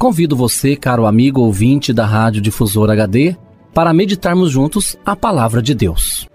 Convido você, caro amigo ouvinte da Rádio Difusor HD, para meditarmos juntos a palavra de Deus.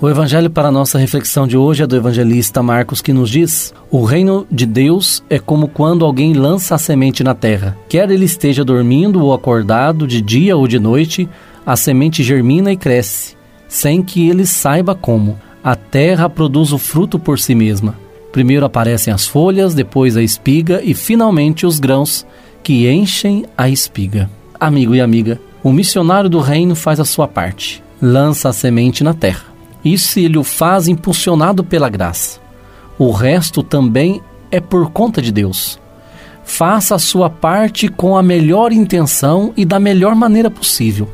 O evangelho para nossa reflexão de hoje é do evangelista Marcos que nos diz: O reino de Deus é como quando alguém lança a semente na terra. Quer ele esteja dormindo ou acordado, de dia ou de noite, a semente germina e cresce, sem que ele saiba como. A terra produz o fruto por si mesma Primeiro aparecem as folhas, depois a espiga e finalmente os grãos que enchem a espiga. Amigo e amiga, o missionário do reino faz a sua parte, lança a semente na terra. Isso ele o faz impulsionado pela graça. O resto também é por conta de Deus. Faça a sua parte com a melhor intenção e da melhor maneira possível.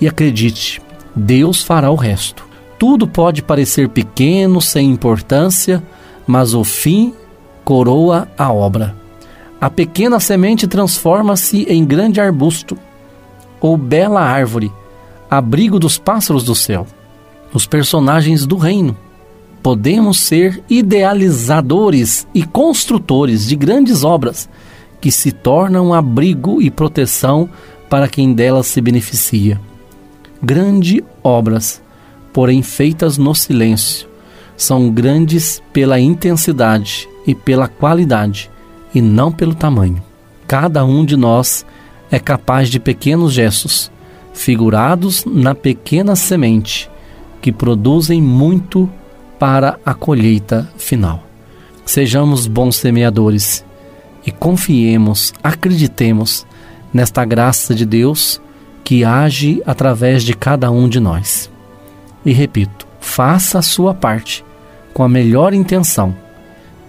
E acredite, Deus fará o resto. Tudo pode parecer pequeno, sem importância, mas o fim coroa a obra. A pequena semente transforma-se em grande arbusto ou bela árvore, abrigo dos pássaros do céu. Os personagens do reino. Podemos ser idealizadores e construtores de grandes obras que se tornam abrigo e proteção para quem delas se beneficia. Grandes obras, porém feitas no silêncio, são grandes pela intensidade e pela qualidade, e não pelo tamanho. Cada um de nós é capaz de pequenos gestos, figurados na pequena semente, que produzem muito para a colheita final. Sejamos bons semeadores e confiemos, acreditemos nesta graça de Deus que age através de cada um de nós. E repito, faça a sua parte com a melhor intenção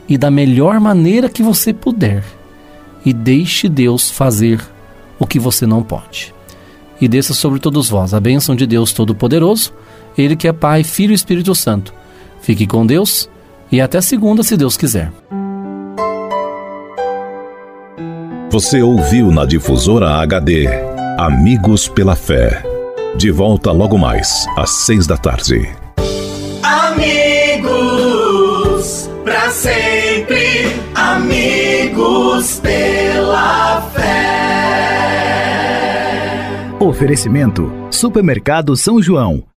e da melhor maneira que você puder. E deixe Deus fazer o que você não pode. E desça sobre todos vós a bênção de Deus Todo-Poderoso, Ele que é Pai, Filho e Espírito Santo. Fique com Deus e até segunda, se Deus quiser. Você ouviu na Difusora HD Amigos pela Fé. De volta logo mais, às seis da tarde. Sempre, amigos pela fé. Oferecimento: Supermercado São João.